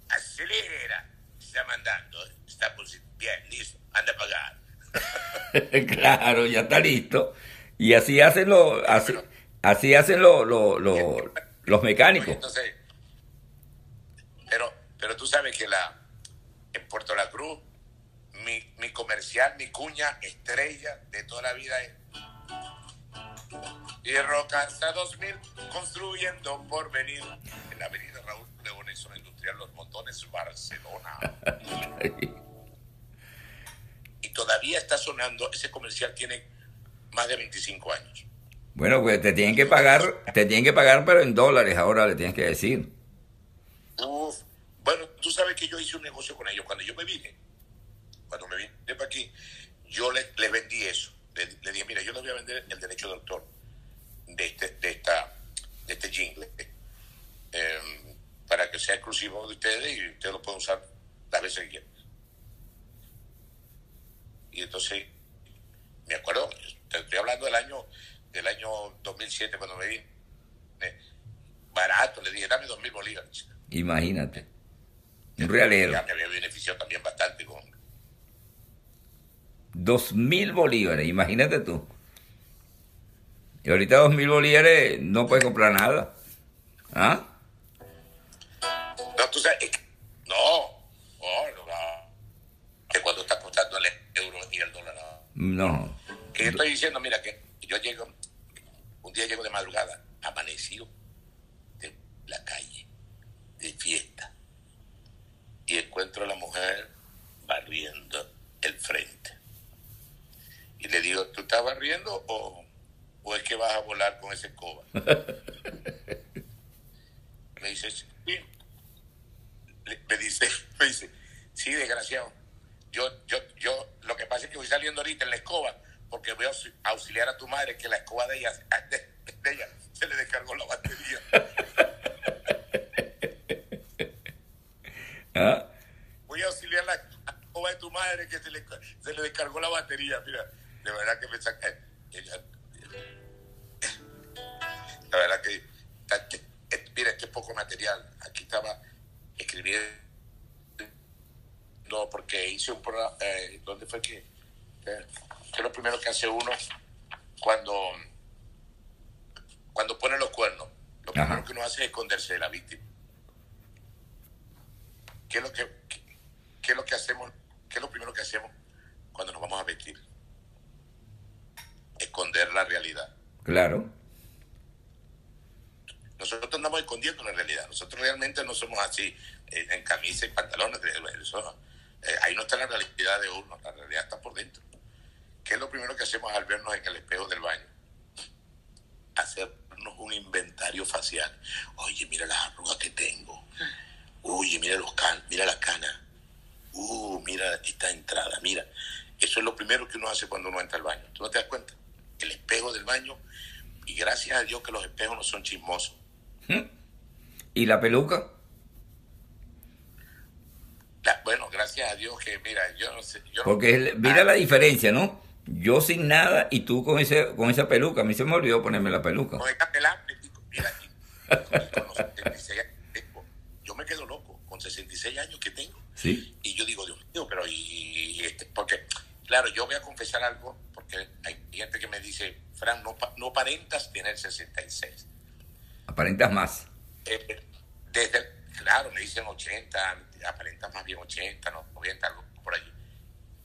Speaker 3: acelera, está mandando, está bien, listo, anda a pagar.
Speaker 1: claro, ya está listo. Y así hacen los, así, así hacen los, los, mecánicos.
Speaker 3: Entonces, pero, pero tú sabes que la en Puerto La Cruz, mi, mi comercial, mi cuña estrella de toda la vida es Hierro Casa 2000, construyendo por venir en la avenida Raúl de Zona Industrial Los Montones, Barcelona. Todavía está sonando, ese comercial tiene más de 25 años.
Speaker 1: Bueno, pues te tienen que pagar, te tienen que pagar, pero en dólares ahora le tienes que decir.
Speaker 3: Uf. Bueno, tú sabes que yo hice un negocio con ellos. Cuando yo me vine, cuando me vine para aquí, yo le, le vendí eso. Le, le dije, mira, yo le voy a vender el derecho de autor de este, de esta, de este jingle eh, para que sea exclusivo de ustedes y ustedes lo pueden usar las veces que quieran. Y entonces, me acuerdo, te estoy hablando del año del año 2007 cuando me vine. Barato, le dije, dame dos mil bolívares.
Speaker 1: Imagínate. Un realero.
Speaker 3: Ya me había beneficiado también bastante con...
Speaker 1: Dos mil bolívares, imagínate tú. Y ahorita dos mil bolívares no puedes comprar nada. ¿Ah?
Speaker 3: No, tú sabes, no, no, no. que cuando está costando el euro y el dólar. No. Que yo estoy diciendo, mira, que yo llego, un día llego de madrugada, amanecido de la calle, de fiesta, y encuentro a la mujer barriendo el frente. Y le digo, ¿tú estás barriendo o, o es que vas a volar con esa escoba? Me dice, sí. Le- Me dice, me dice, sí, desgraciado. Yo, yo, yo, lo que pasa es que voy saliendo ahorita en la escoba porque voy a auxi- auxiliar a tu madre que la escoba de ella, de, de ella se le descargó la batería.
Speaker 1: ¿Ah?
Speaker 3: Voy a auxiliar la escoba de tu madre que se le, se le descargó la batería. Mira, de verdad que me saca. chismoso. ¿Y la
Speaker 1: peluca?
Speaker 3: Bueno, gracias a Dios que, mira, yo no sé. Yo
Speaker 1: Porque mira ah. la diferencia, ¿no? Yo sin nada y tú con ese con esa peluca. A mí se me olvidó ponerme la peluca.
Speaker 3: Con esta pelada, mira, con, los 76 años yo me quedo loco con 66 años que tengo.
Speaker 1: ¿Sí?
Speaker 3: Y yo digo, Dios mío, pero y, este, porque, claro, yo voy a confesar algo, porque hay gente que me dice, Fran, no, no parentas tener 66
Speaker 1: aparentas más.
Speaker 3: Eh, desde, claro, me dicen 80, aparentas más bien 80, 90, algo por allí.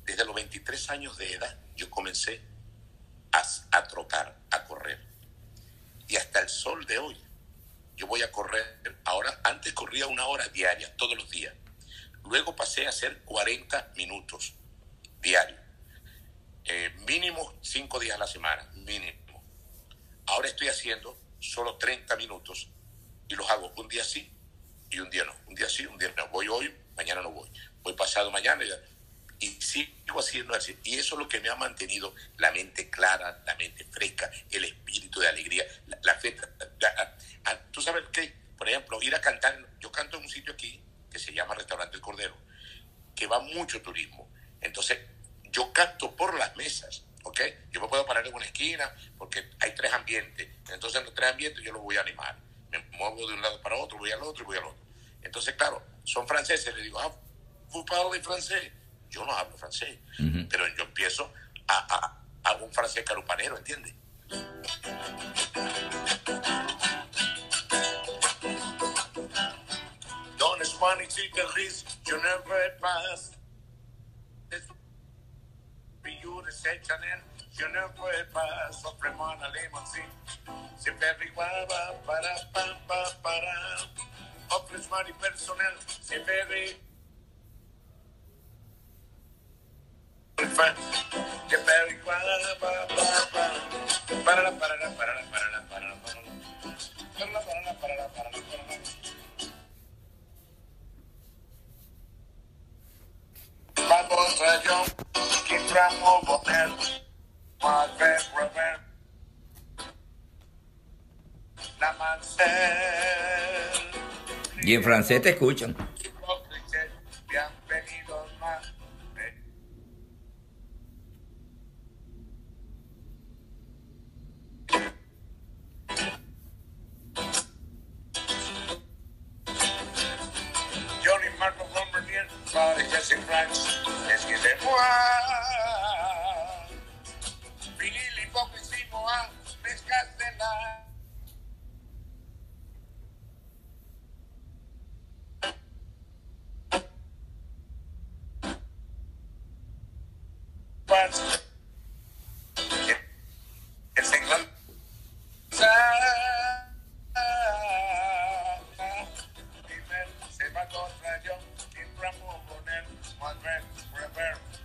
Speaker 3: Desde los 23 años de edad yo comencé a, a trotar, a correr. Y hasta el sol de hoy, yo voy a correr. Ahora, antes corría una hora diaria, todos los días. Luego pasé a hacer 40 minutos on Spanish cicatriz, yo never you the second yo never had passed. So premona lemon sin, se perriguaba para pam pam para. Ofres mari personal, se bebe. Que perriguaba para para para para para para para para para para para para para
Speaker 1: Y en francés te escuchan.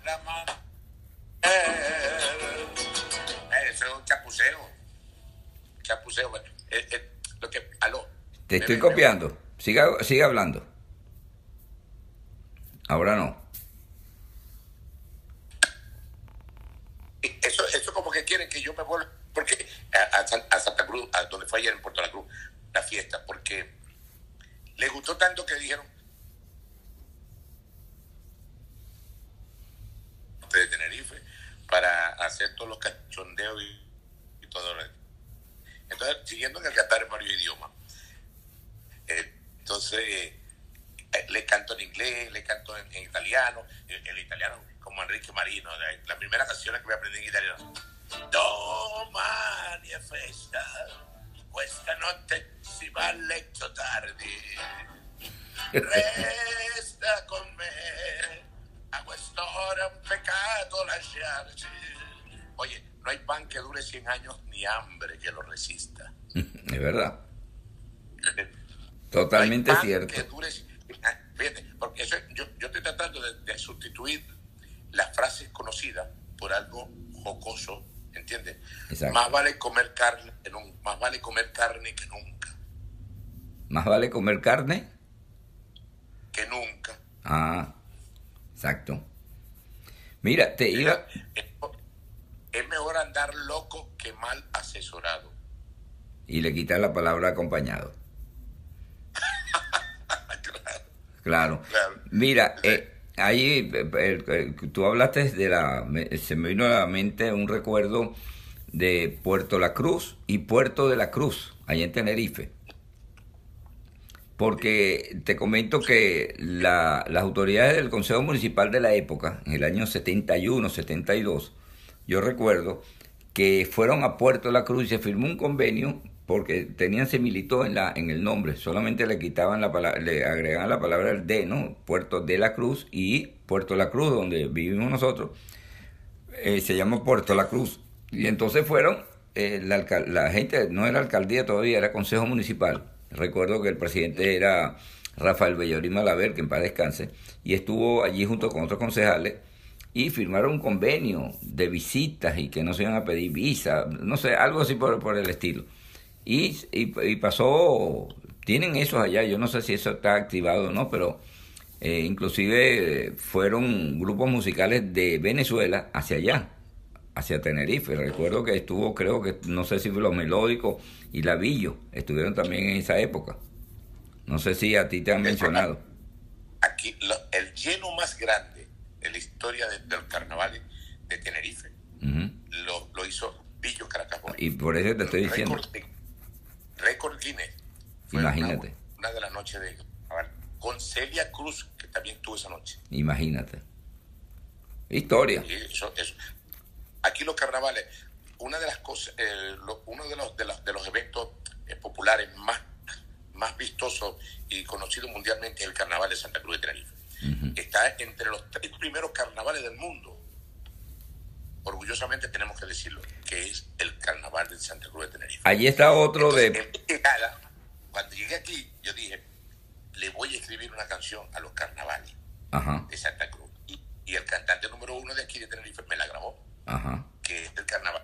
Speaker 3: la mano.
Speaker 1: Estoy copiando. Siga, siga hablando. Totalmente
Speaker 3: ah,
Speaker 1: cierto.
Speaker 3: Que fíjate, porque eso, yo, yo, estoy tratando de, de, sustituir las frases conocidas por algo jocoso, ¿entiendes? Más vale comer carne que nunca, más vale comer carne que nunca.
Speaker 1: Más vale comer carne
Speaker 3: que nunca.
Speaker 1: Ah, exacto. Mira, te Mira, iba.
Speaker 3: Es mejor andar loco que mal asesorado.
Speaker 1: Y le quitas la palabra acompañado.
Speaker 3: Claro.
Speaker 1: Mira, eh, ahí eh, tú hablaste de la... me- se me vino a la mente un recuerdo de Puerto La Cruz y Puerto de la Cruz, allá en Tenerife. Porque te comento que la- las autoridades del Consejo Municipal de la época, en el año 71, 72, yo recuerdo que fueron a Puerto La Cruz y se firmó un convenio porque tenían similitud en, la, en el nombre, solamente le quitaban la palabra, le agregaban la palabra de, ¿no? Puerto de la Cruz y Puerto La Cruz, donde vivimos nosotros, eh, se llama Puerto La Cruz. Y entonces fueron, eh, la gente, no era alcaldía todavía, era consejo municipal. Recuerdo que el presidente era Rafael Bellorín Malaver, que en paz descanse, y estuvo allí junto con otros concejales y firmaron un convenio de visitas y que no se iban a pedir visa, no sé, algo así por, por el estilo. Y, y, y pasó, tienen esos allá, yo no sé si eso está activado o no, pero eh, inclusive fueron grupos musicales de Venezuela hacia allá, hacia Tenerife. Recuerdo que estuvo, creo que, no sé si fue los melódicos y Lavillo, estuvieron también en esa época. No sé si a ti te han mencionado.
Speaker 3: Aquí, lo- el lleno más grande en la historia de- del carnaval de Tenerife lo, lo hizo Billo Caracas.
Speaker 1: Y por eso te estoy diciendo.
Speaker 3: Récord.
Speaker 1: Imagínate.
Speaker 3: Una, una de las noches de carnaval. Con Celia Cruz, que también tuvo esa noche.
Speaker 1: Imagínate. Historia.
Speaker 3: Y eso, eso. Aquí los carnavales, una de las cosas, eh, lo- uno de los, de los, de los eventos eh, populares más, más vistosos y conocidos mundialmente es el carnaval de Santa Cruz de Tenerife. Está entre los tres primeros carnavales del mundo. Orgullosamente tenemos que decirlo, que es el carnaval de Santa Cruz de Tenerife.
Speaker 1: Allí está otro
Speaker 3: Entonces,
Speaker 1: de...
Speaker 3: en llegada, cuando llegué aquí, yo dije, le voy a escribir una canción a los carnavales
Speaker 1: Ajá,
Speaker 3: de Santa Cruz. Y, y el cantante número uno de aquí de Tenerife me la grabó,
Speaker 1: ajá.
Speaker 3: que es el carnaval.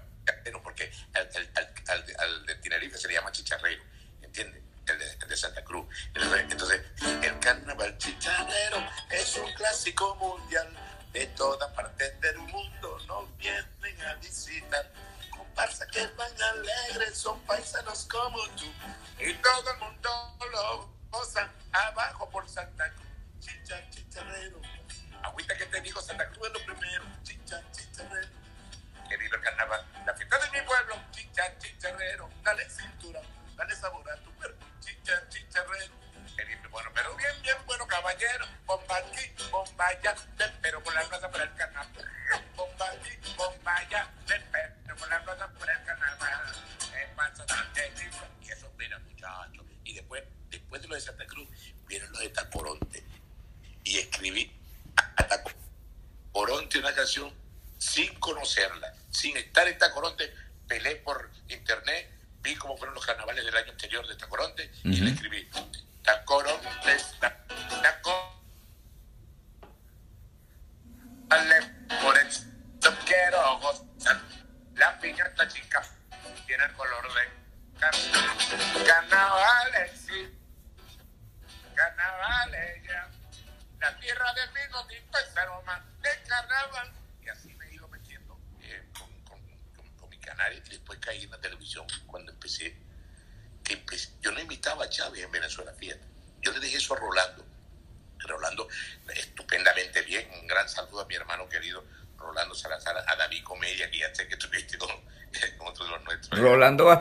Speaker 3: Porque al, al- al- al- al de Tenerife se le llama chicharrero, ¿entiendes? El de, el de Santa Cruz. Entonces, entonces, el carnaval chicharrero es un clásico mundial. De todas partes del mundo nos vienen a visitar. Comparsa que van alegres, son paisanos como tú. Y todo el mundo lo goza abajo por Santa Cruz. Chicha, chicharrero. Agüita que te digo, Santa Cruz es lo primero. Chicha, chicharrero. Que viva el carnaval. La fiesta de mi pueblo. Chicha, chicharrero. Dale cintura. Dale sabor a tu cuerpo. Chicha, chicharrero. Que bueno, pero bien, bien bueno, caballero. Bomba aquí, bomba allá. Te espero por la plaza para el carnaval. Bomba aquí, bomba allá. Te espero por la plaza para el carnaval. En pasa tan feliz. Y eso, mira, muchachos. Y después, después de lo de Santa Cruz, vienen los de Tacoronte. Y escribí a Tacoronte una canción sin conocerla, sin estar en Tacoronte, pelé por internet, vi cómo fueron los carnavales del año anterior de Tacoronte y le escribí Tacoronte,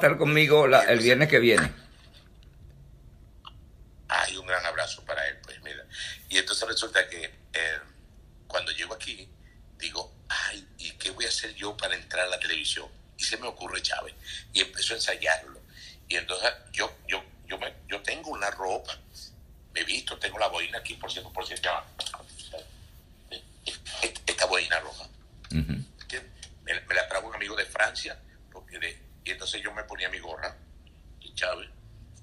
Speaker 1: estar conmigo la- el viernes que viene.
Speaker 3: Ay, un gran abrazo para él, pues mira. Y entonces resulta que eh, cuando llego aquí, digo, ay, ¿y qué voy a hacer yo para entrar a la televisión? Y se me ocurre Chávez. Y empezó a ensayarlo. Y entonces yo, yo, yo, me, yo tengo una ropa, me he visto, tengo la boina aquí, por cierto, por cierto, ya va. esta boina roja.
Speaker 1: Ujú.
Speaker 3: ¿entiendes? Me, me la trajo un amigo de Francia, porque de- y entonces yo me ponía mi gorra, y Chávez,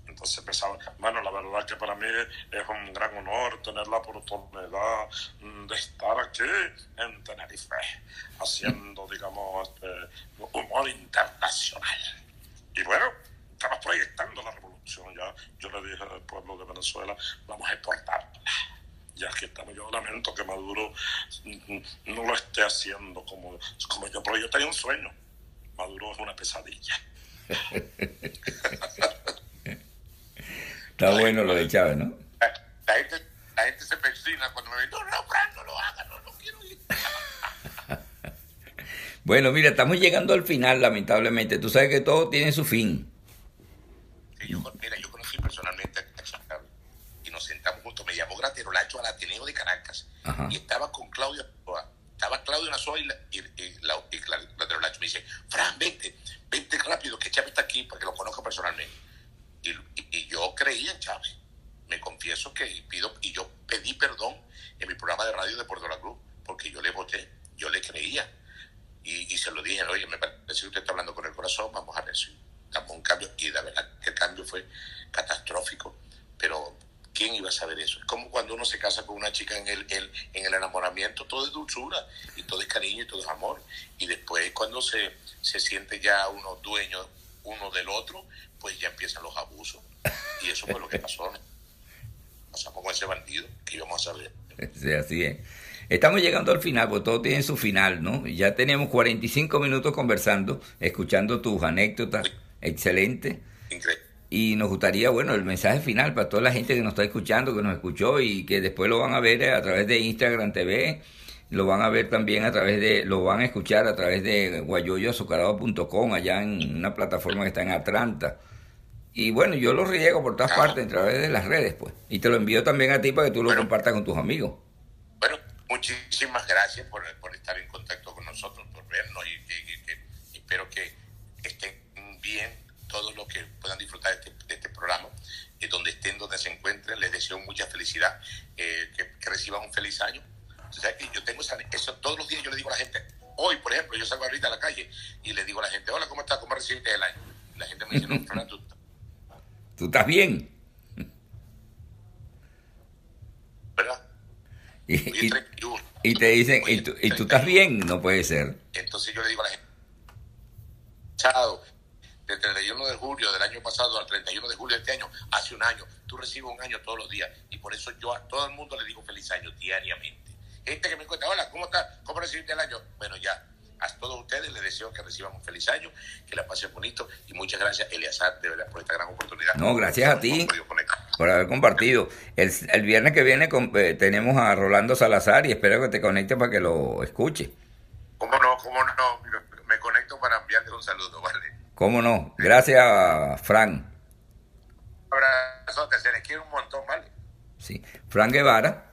Speaker 4: entonces pensaba, bueno, la verdad que para mí es un gran honor tener la oportunidad de estar aquí en Tenerife, haciendo, digamos, este, humor internacional. Y bueno, estaba proyectando la revolución ya. Yo le dije al pueblo de Venezuela, vamos a exportarla. Ya que estamos, yo lamento que Maduro no lo esté haciendo como, como yo, pero yo tenía un sueño. Maduro es una pesadilla.
Speaker 1: Está bueno lo de Chávez, ¿no?
Speaker 3: La, gente, la gente se persina cuando me ve, no, no, Fran, no lo haga, no, no quiero ir.
Speaker 1: bueno, mira, estamos llegando al final, lamentablemente. Tú sabes que todo tiene su fin.
Speaker 3: Sí, yo, mira, yo conocí personalmente a Chávez y nos sentamos juntos. Me llamó Graterolacho al Ateneo de Caracas
Speaker 1: Ajá.
Speaker 3: y estaba con Claudia Estaba Claudia Nazoa y, la, y, y, la, y Graterolacho. Me dice, Fran, vente, vente rápido, que Chávez está aquí para que lo conozca personalmente. Y, yo creí en Chávez. Me confieso que pido, y yo pedí perdón en mi programa de radio de Puerto La Cruz, porque yo le voté, yo le creía. Y, se lo dije, oye, me parece que usted está hablando con el corazón, vamos a si damos un cambio. Y la verdad que el cambio fue catastrófico. Pero, ¿quién iba a saber eso? Es como cuando uno se casa con una chica en el, el, en el enamoramiento, todo es dulzura, y todo es cariño, y todo es amor. Y después, cuando se, se siente ya uno dueño uno del otro, pues ya empiezan los abusos. Y eso fue lo que pasó. Pasamos con ese bandido que íbamos a saber.
Speaker 1: Sí, así es. Estamos llegando al final, porque todo tiene su final, ¿no? Ya tenemos 45 minutos conversando, escuchando tus anécdotas. Excelente.
Speaker 3: Increíble.
Speaker 1: Y nos gustaría, bueno, el mensaje final para toda la gente que nos está escuchando, que nos escuchó y que después lo van a ver a través de Instagram TV, lo van a ver también a través de, lo van a escuchar a través de guayoyoazucarado.com, allá en una plataforma que está en Atlanta. Y bueno, yo lo riego por todas partes a través de las redes, pues. Y te lo envío también a ti para que tú lo
Speaker 3: Bueno.
Speaker 1: compartas con tus amigos.
Speaker 3: Bueno, muchísimas gracias por, por estar en contacto con nosotros, por vernos y, y- espero que estén bien todos los que puedan disfrutar de este, de este programa, y donde estén, donde se encuentren, les deseo mucha felicidad, eh, que, que reciban un feliz año. O sea, que yo tengo esa- eso todos los días, yo le digo a la gente, hoy, por ejemplo, yo salgo ahorita a la calle y le digo a la gente, hola, ¿cómo estás? ¿Cómo recibiste el año? Y la gente me dice, no, Fernando, tú-
Speaker 1: ¿Tú estás bien?
Speaker 3: ¿verdad?
Speaker 1: Y,
Speaker 3: Hoy es
Speaker 1: y-
Speaker 3: 31.
Speaker 1: y te dicen, ¿y tú, ¿y tú estás
Speaker 3: 31.
Speaker 1: bien? No puede ser.
Speaker 3: Entonces yo le digo a la gente, chao, del 31 de julio del año pasado al 31 de julio de este año, hace un año, tú recibes un año todos los días. Y por eso yo a todo el mundo le digo feliz año diariamente. Gente que me cuenta, hola, ¿cómo estás? ¿Cómo recibiste el año? Bueno, ya, a todos ustedes les deseo que reciban un feliz año, que la pasen bonito. Y muchas gracias, Eliazar, de verdad, por esta gran oportunidad.
Speaker 1: No, gracias a ti. Por haber compartido. El, el viernes que viene con- eh, tenemos a Rolando Salazar y espero que te conectes para que lo escuche.
Speaker 3: ¿Cómo no? ¿Cómo no? Me- conecto para enviarles un saludo, ¿vale?
Speaker 1: ¿Cómo no? Gracias, Fran.
Speaker 3: Un abrazote, se les quiere un montón, ¿vale?
Speaker 1: Sí. Fran Guevara,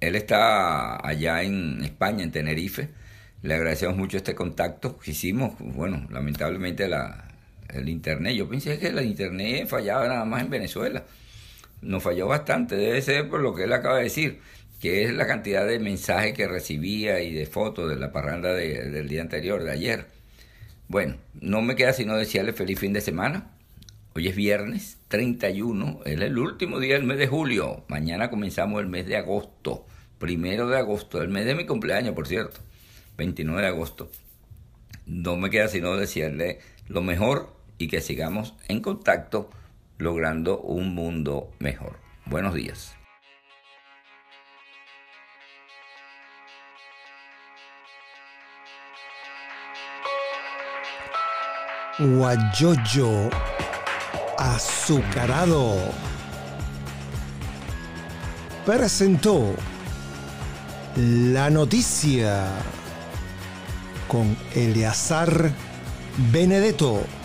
Speaker 1: él está allá en España, en Tenerife. Le agradecemos mucho este contacto que hicimos. Bueno, lamentablemente la, el internet, yo pensé que el internet fallaba nada más en Venezuela. Nos falló bastante, debe ser por lo que él acaba de decir, que es la cantidad de mensajes que recibía y de fotos de la parranda de- del día anterior, de ayer. Bueno, no me queda sino desearle feliz fin de semana. Hoy es viernes 31, es el último día del mes de julio. Mañana comenzamos el mes de agosto, primero de agosto, el mes de mi cumpleaños, por cierto, 29 de agosto. No me queda sino desearle lo mejor y que sigamos en contacto logrando un mundo mejor. Buenos días.
Speaker 2: Guayoyo azucarado presentó la noticia con Eleazar Benedetto.